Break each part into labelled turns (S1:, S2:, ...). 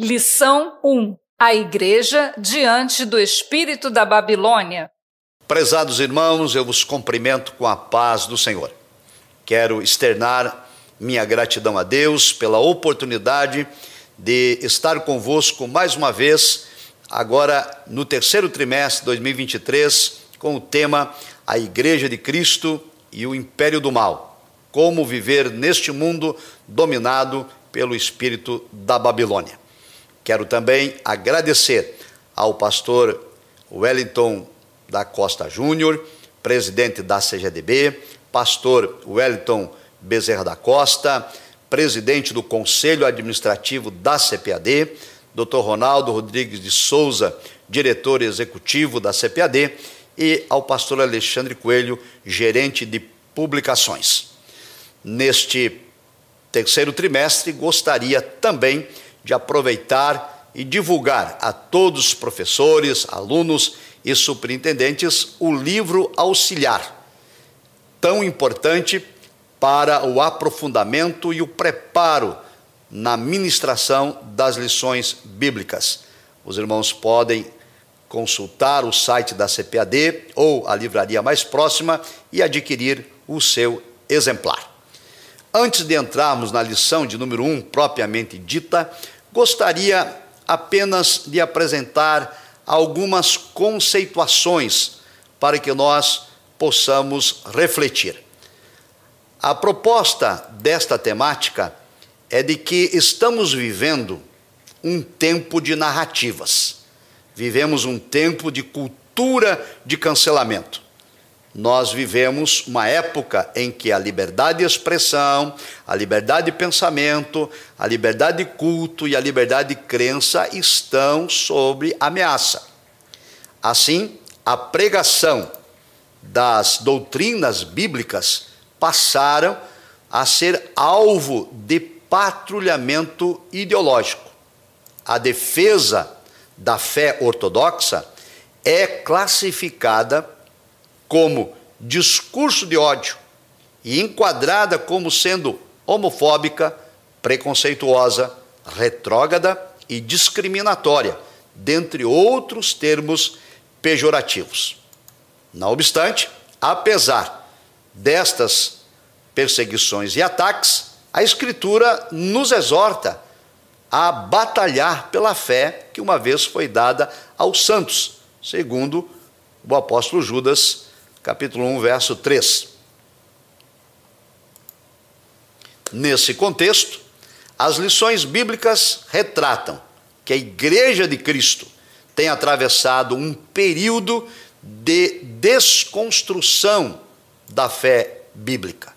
S1: Lição 1: A Igreja diante do Espírito da Babilônia.
S2: Prezados irmãos, eu vos cumprimento com a paz do Senhor. Quero externar minha gratidão a Deus pela oportunidade de estar convosco mais uma vez, agora no terceiro trimestre de 2023, com o tema A Igreja de Cristo e o Império do Mal. Como viver neste mundo dominado pelo espírito da Babilônia. Quero também agradecer ao pastor Wellington da Costa Júnior, presidente da CGDB, pastor Wellington Bezerra da Costa, presidente do Conselho Administrativo da CPAD, Dr. Ronaldo Rodrigues de Souza, diretor executivo da CPAD, e ao pastor Alexandre Coelho, gerente de publicações. Neste terceiro trimestre, gostaria também de aproveitar e divulgar a todos os professores, alunos e superintendentes o livro auxiliar, tão importante para o aprofundamento e o preparo na ministração das lições bíblicas. Os irmãos podem consultar o site da CPAD ou a livraria mais próxima e adquirir o seu exemplar. Antes de entrarmos na lição de número 1 um, propriamente dita, gostaria apenas de apresentar algumas conceituações para que nós possamos refletir. A proposta desta temática é de que estamos vivendo um tempo de narrativas. Vivemos um tempo de cultura de cancelamento nós vivemos uma época em que a liberdade de expressão, a liberdade de pensamento, a liberdade de culto e a liberdade de crença estão sob ameaça. Assim, a pregação das doutrinas bíblicas passaram a ser alvo de patrulhamento ideológico. A defesa da fé ortodoxa é classificada como discurso de ódio e enquadrada como sendo homofóbica, preconceituosa, retrógrada e discriminatória, dentre outros termos pejorativos. Não obstante, apesar destas perseguições e ataques, a Escritura nos exorta a batalhar pela fé que uma vez foi dada aos santos, segundo o apóstolo Judas capítulo 1, verso 3. Nesse contexto, as lições bíblicas retratam que a Igreja de Cristo tem atravessado um período de desconstrução da fé bíblica.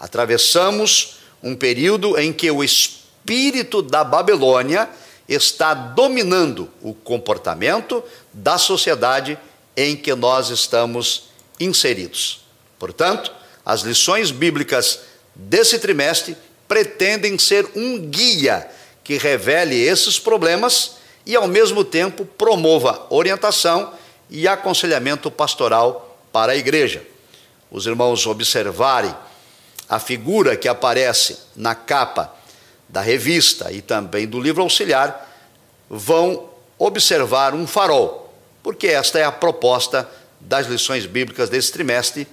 S2: Atravessamos um período em que o espírito da Babilônia está dominando o comportamento da sociedade em que nós estamos inseridos. Portanto, as lições bíblicas desse trimestre pretendem ser um guia que revele esses problemas e, ao mesmo tempo, promova orientação e aconselhamento pastoral para a igreja. Os irmãos observarem a figura que aparece na capa da revista e também do livro auxiliar, vão observar um farol, porque esta é a proposta das lições bíblicas desse trimestre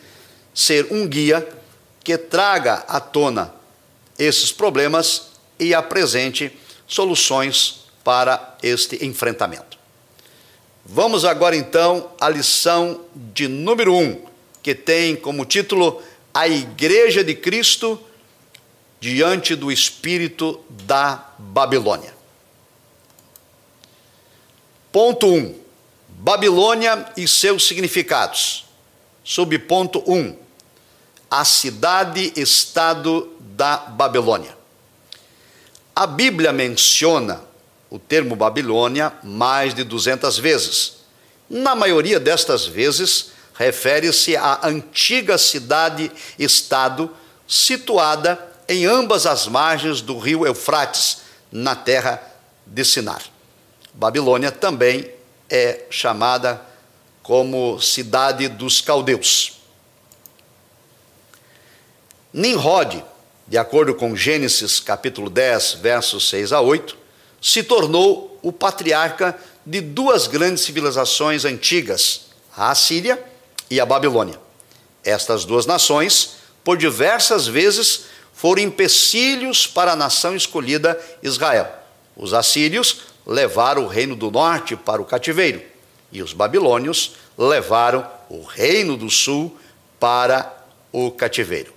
S2: ser um guia que traga à tona esses problemas e apresente soluções para este enfrentamento. Vamos agora então à lição de número 1, um, que tem como título A Igreja de Cristo diante do espírito da Babilônia. Ponto 1. Um, Babilônia e seus significados. Subponto 1. A cidade-estado da Babilônia. A Bíblia menciona o termo Babilônia mais de 200 vezes. Na maioria destas vezes, refere-se à antiga cidade-estado situada em ambas as margens do rio Eufrates, na terra de Sinar. Babilônia também é chamada como cidade dos caldeus. Nimrod, de acordo com Gênesis capítulo 10, versos 6 a 8, se tornou o patriarca de duas grandes civilizações antigas, a Assíria e a Babilônia. Estas duas nações, por diversas vezes, foram empecilhos para a nação escolhida Israel. Os assírios levaram o reino do norte para o cativeiro, e os babilônios levaram o reino do sul para o cativeiro.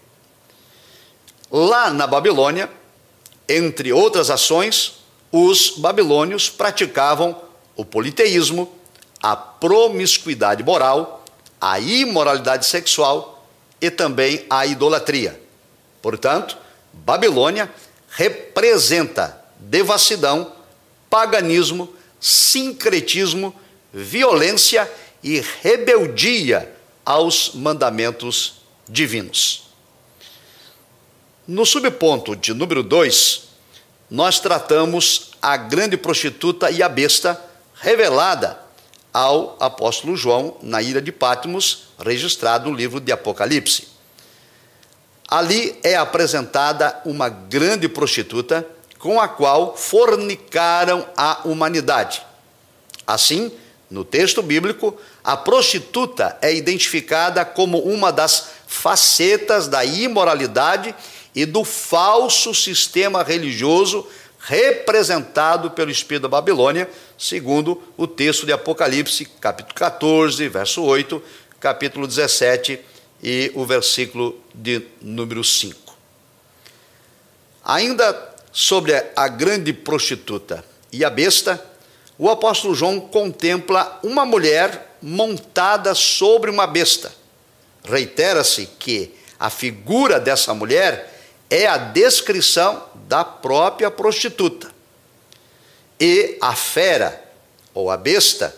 S2: Lá na Babilônia, entre outras ações, os babilônios praticavam o politeísmo, a promiscuidade moral, a imoralidade sexual e também a idolatria. Portanto, Babilônia representa devassidão, paganismo, sincretismo, violência e rebeldia aos mandamentos divinos. No subponto de número 2, nós tratamos a grande prostituta e a besta revelada ao apóstolo João na ilha de Patmos, registrado no livro de Apocalipse. Ali é apresentada uma grande prostituta com a qual fornicaram a humanidade. Assim, no texto bíblico, a prostituta é identificada como uma das facetas da imoralidade e do falso sistema religioso representado pelo espírito da Babilônia, segundo o texto de Apocalipse, capítulo 14, verso 8, capítulo 17 e o versículo de número 5. Ainda sobre a grande prostituta e a besta, o apóstolo João contempla uma mulher montada sobre uma besta. Reitera-se que a figura dessa mulher é a descrição da própria prostituta. E a fera, ou a besta,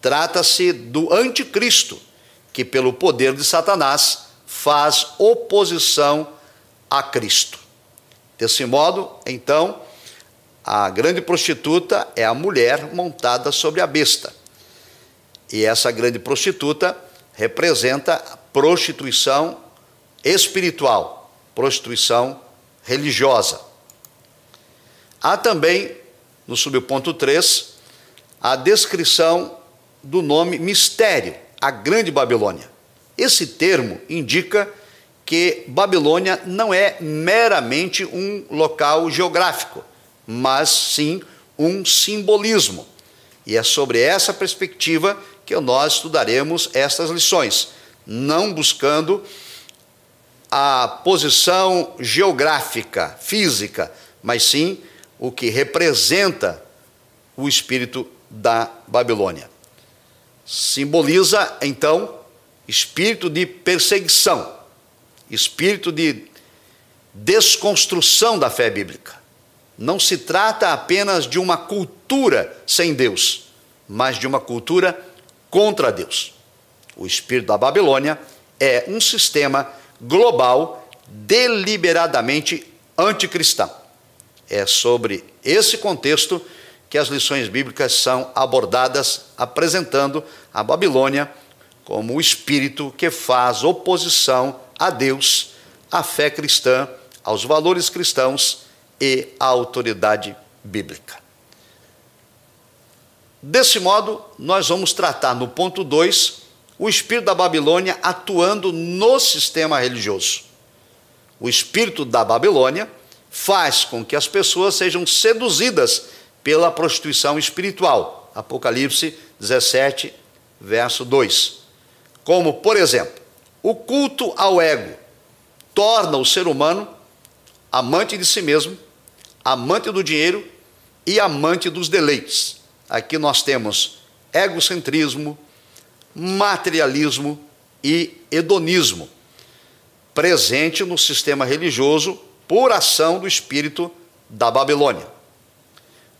S2: trata-se do anticristo, que pelo poder de Satanás faz oposição a Cristo. Desse modo, então, a grande prostituta é a mulher montada sobre a besta. E essa grande prostituta representa a prostituição espiritual prostituição religiosa. Há também, no subponto 3, a descrição do nome mistério, a Grande Babilônia. Esse termo indica que Babilônia não é meramente um local geográfico, mas sim um simbolismo. E é sobre essa perspectiva que nós estudaremos estas lições, não buscando a posição geográfica, física, mas sim o que representa o espírito da Babilônia. Simboliza, então, espírito de perseguição, espírito de desconstrução da fé bíblica. Não se trata apenas de uma cultura sem Deus, mas de uma cultura contra Deus. O espírito da Babilônia é um sistema global deliberadamente anticristão. É sobre esse contexto que as lições bíblicas são abordadas, apresentando a Babilônia como o espírito que faz oposição a Deus, à fé cristã, aos valores cristãos e à autoridade bíblica. Desse modo, nós vamos tratar no ponto 2 o espírito da Babilônia atuando no sistema religioso. O espírito da Babilônia faz com que as pessoas sejam seduzidas pela prostituição espiritual. Apocalipse 17, verso 2. Como, por exemplo, o culto ao ego torna o ser humano amante de si mesmo, amante do dinheiro e amante dos deleites. Aqui nós temos egocentrismo, materialismo e hedonismo, presente no sistema religioso por ação do espírito da Babilônia.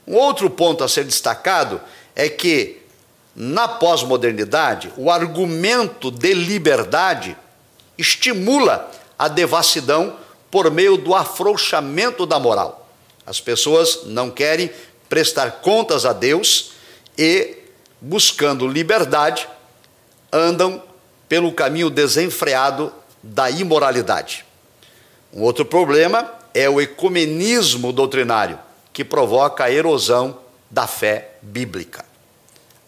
S2: Um outro ponto a ser destacado é que, na pós-modernidade, o argumento de liberdade estimula a devassidão por meio do afrouxamento da moral. As pessoas não querem prestar contas a Deus e, buscando liberdade, andam pelo caminho desenfreado da imoralidade. Um outro problema é o ecumenismo doutrinário, que provoca a erosão da fé bíblica.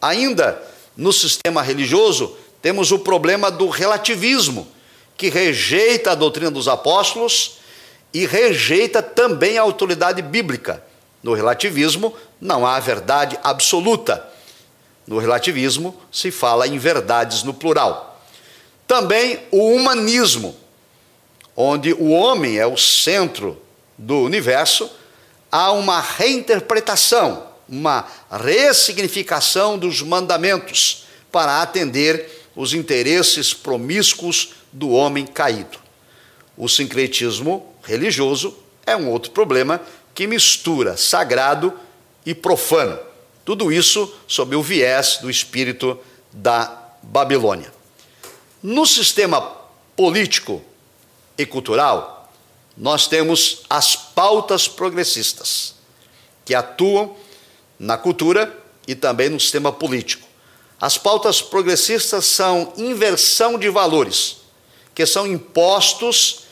S2: Ainda no sistema religioso, temos o problema do relativismo, que rejeita a doutrina dos apóstolos e rejeita também a autoridade bíblica. No relativismo, não há verdade absoluta. No relativismo, se fala em verdades no plural. Também o humanismo, onde o homem é o centro do universo, há uma reinterpretação, uma ressignificação dos mandamentos para atender os interesses promíscuos do homem caído. O sincretismo religioso é um outro problema que mistura sagrado e profano. Tudo isso sob o viés do espírito da Babilônia. No sistema político e cultural, nós temos as pautas progressistas, que atuam na cultura e também no sistema político. As pautas progressistas são inversão de valores, que são impostos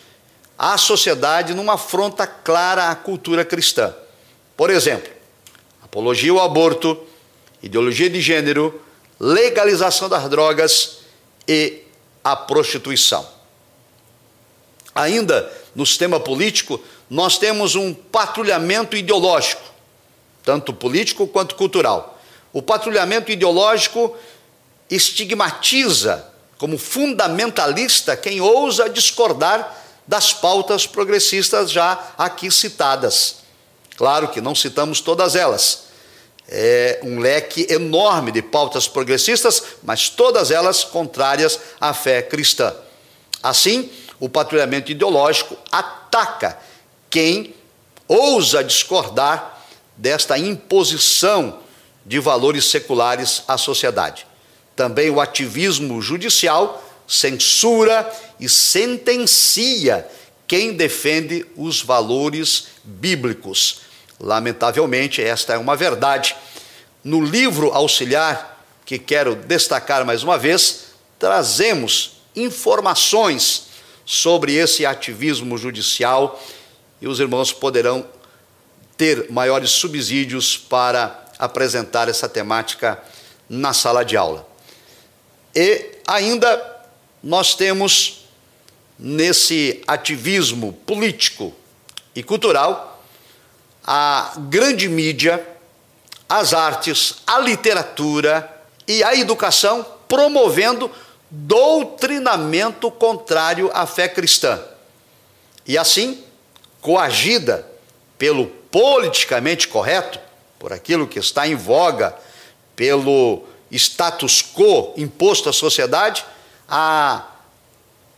S2: à sociedade numa afronta clara à cultura cristã. Por exemplo, apologia ao aborto, ideologia de gênero, legalização das drogas e a prostituição. Ainda no sistema político, nós temos um patrulhamento ideológico, tanto político quanto cultural. O patrulhamento ideológico estigmatiza como fundamentalista quem ousa discordar das pautas progressistas já aqui citadas. Claro que não citamos todas elas, é um leque enorme de pautas progressistas, mas todas elas contrárias à fé cristã. Assim, o patrulhamento ideológico ataca quem ousa discordar desta imposição de valores seculares à sociedade. Também o ativismo judicial censura e sentencia quem defende os valores bíblicos Lamentavelmente, esta é uma verdade. No livro auxiliar, que quero destacar mais uma vez, trazemos informações sobre esse ativismo judicial e os irmãos poderão ter maiores subsídios para apresentar essa temática na sala de aula. E ainda nós temos nesse ativismo político e cultural a grande mídia, as artes, a literatura e a educação promovendo doutrinamento contrário à fé cristã. E assim, coagida pelo politicamente correto, por aquilo que está em voga, pelo status quo imposto à sociedade, a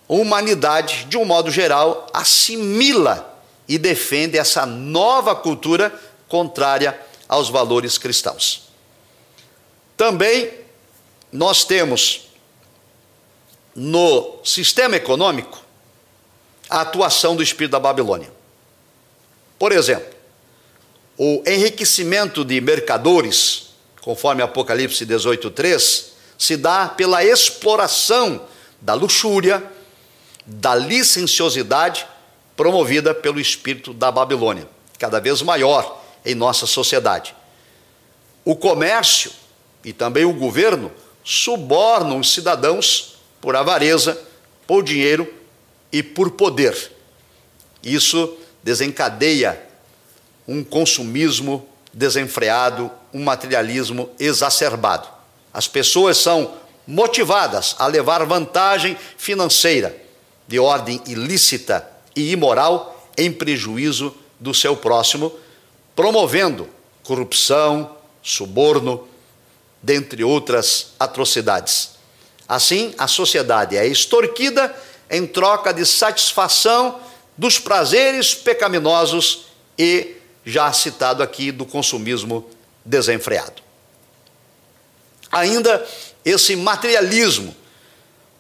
S2: humanidade, de um modo geral, assimila e defende essa nova cultura contrária aos valores cristãos. Também nós temos no sistema econômico a atuação do espírito da Babilônia. Por exemplo, o enriquecimento de mercadores, conforme Apocalipse 18:3, se dá pela exploração da luxúria, da licenciosidade promovida pelo espírito da Babilônia, cada vez maior em nossa sociedade. O comércio e também o governo subornam os cidadãos por avareza, por dinheiro e por poder. Isso desencadeia um consumismo desenfreado, um materialismo exacerbado. As pessoas são motivadas a levar vantagem financeira de ordem ilícita e imoral em prejuízo do seu próximo, promovendo corrupção, suborno, dentre outras atrocidades. Assim, a sociedade é extorquida em troca de satisfação dos prazeres pecaminosos e, já citado aqui, do consumismo desenfreado. Ainda, esse materialismo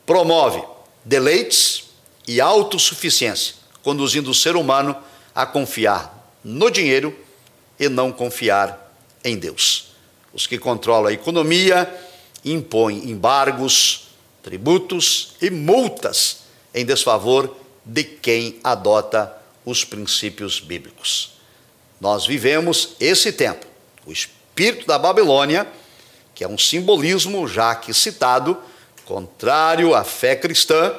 S2: promove deleites e autossuficiência conduzindo o ser humano a confiar no dinheiro e não confiar em Deus. Os que controlam a economia impõem embargos, tributos e multas em desfavor de quem adota os princípios bíblicos. Nós vivemos esse tempo. O espírito da Babilônia, que é um simbolismo já aqui citado, contrário à fé cristã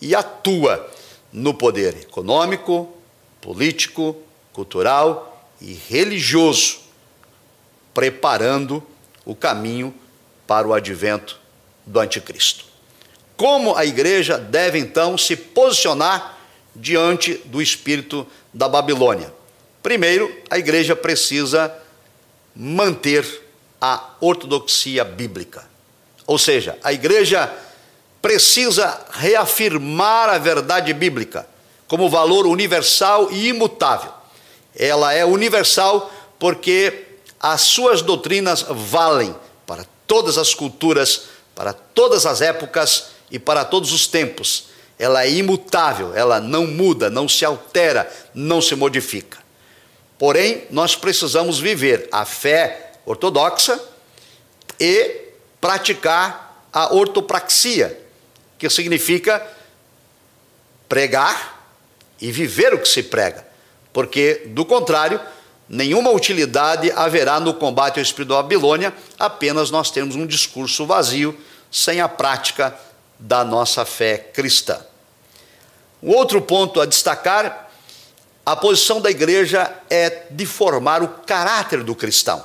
S2: e atua no poder econômico, político, cultural e religioso, preparando o caminho para o advento do anticristo. Como a igreja deve então se posicionar diante do espírito da Babilônia? Primeiro, a igreja precisa manter a ortodoxia bíblica. Ou seja, a igreja precisa reafirmar a verdade bíblica como valor universal e imutável. Ela é universal porque as suas doutrinas valem para todas as culturas, para todas as épocas e para todos os tempos. Ela é imutável, ela não muda, não se altera, não se modifica. Porém, nós precisamos viver a fé ortodoxa e praticar a ortopraxia, que significa pregar e viver o que se prega, porque, do contrário, nenhuma utilidade haverá no combate ao espírito da Babilônia, apenas nós temos um discurso vazio, sem a prática da nossa fé cristã. O outro ponto a destacar, a posição da igreja é de formar o caráter do cristão.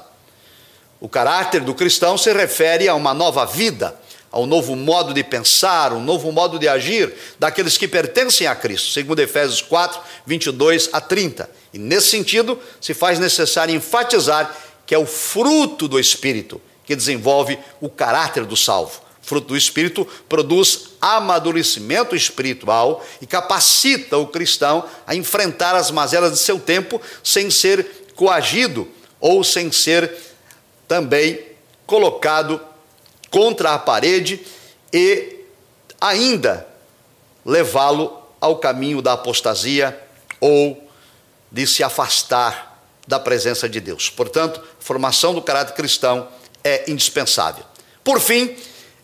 S2: O caráter do cristão se refere a uma nova vida, a um novo modo de pensar, um novo modo de agir daqueles que pertencem a Cristo, segundo Efésios 4, 22 a 30. E nesse sentido, se faz necessário enfatizar que é o fruto do Espírito que desenvolve o caráter do salvo. Fruto do Espírito produz amadurecimento espiritual e capacita o cristão a enfrentar as mazelas de seu tempo sem ser coagido ou sem ser também colocado contra a parede e ainda levá-lo ao caminho da apostasia ou de se afastar da presença de Deus. Portanto, a formação do caráter cristão é indispensável. Por fim,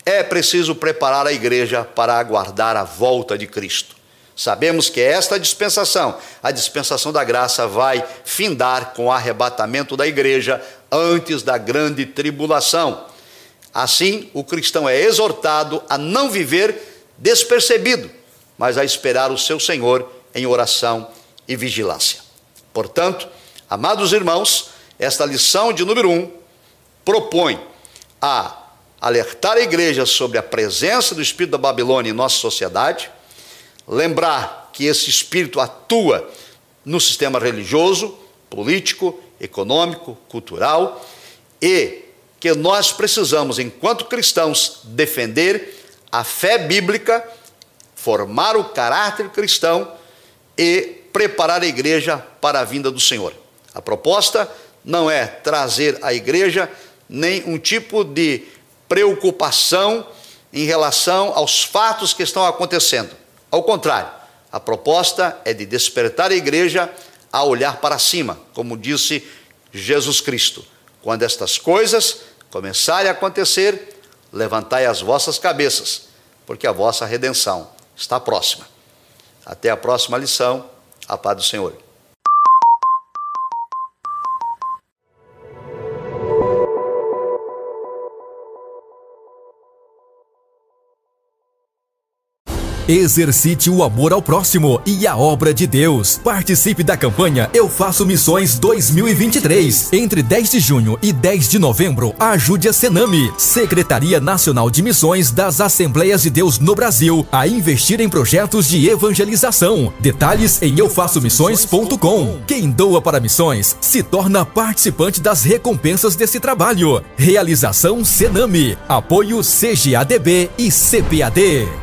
S2: é preciso preparar a igreja para aguardar a volta de Cristo. Sabemos que esta dispensação, a dispensação da graça, vai findar com o arrebatamento da igreja antes da grande tribulação. Assim, o cristão é exortado a não viver despercebido, mas a esperar o seu Senhor em oração e vigilância. Portanto, amados irmãos, esta lição de número um propõe a alertar a igreja sobre a presença do espírito da Babilônia em nossa sociedade, lembrar que esse espírito atua no sistema religioso, político, econômico, cultural e que nós precisamos, enquanto cristãos, defender a fé bíblica, formar o caráter cristão e preparar a igreja para a vinda do Senhor. A proposta não é trazer à igreja nem um tipo de preocupação em relação aos fatos que estão acontecendo. Ao contrário, a proposta é de despertar a igreja a olhar para cima, como disse Jesus Cristo. Quando estas coisas começarem a acontecer, levantai as vossas cabeças, porque a vossa redenção está próxima. Até a próxima lição. A paz do Senhor.
S3: Exercite o amor ao próximo e a obra de Deus. Participe da campanha Eu Faço Missões 2023. Entre 10 de junho e 10 de novembro, ajude a Sename, Secretaria Nacional de Missões das Assembleias de Deus no Brasil, a investir em projetos de evangelização. Detalhes em eufaçomissões.com. Quem doa para missões se torna participante das recompensas desse trabalho. Realização Sename. Apoio CGADB e CPAD.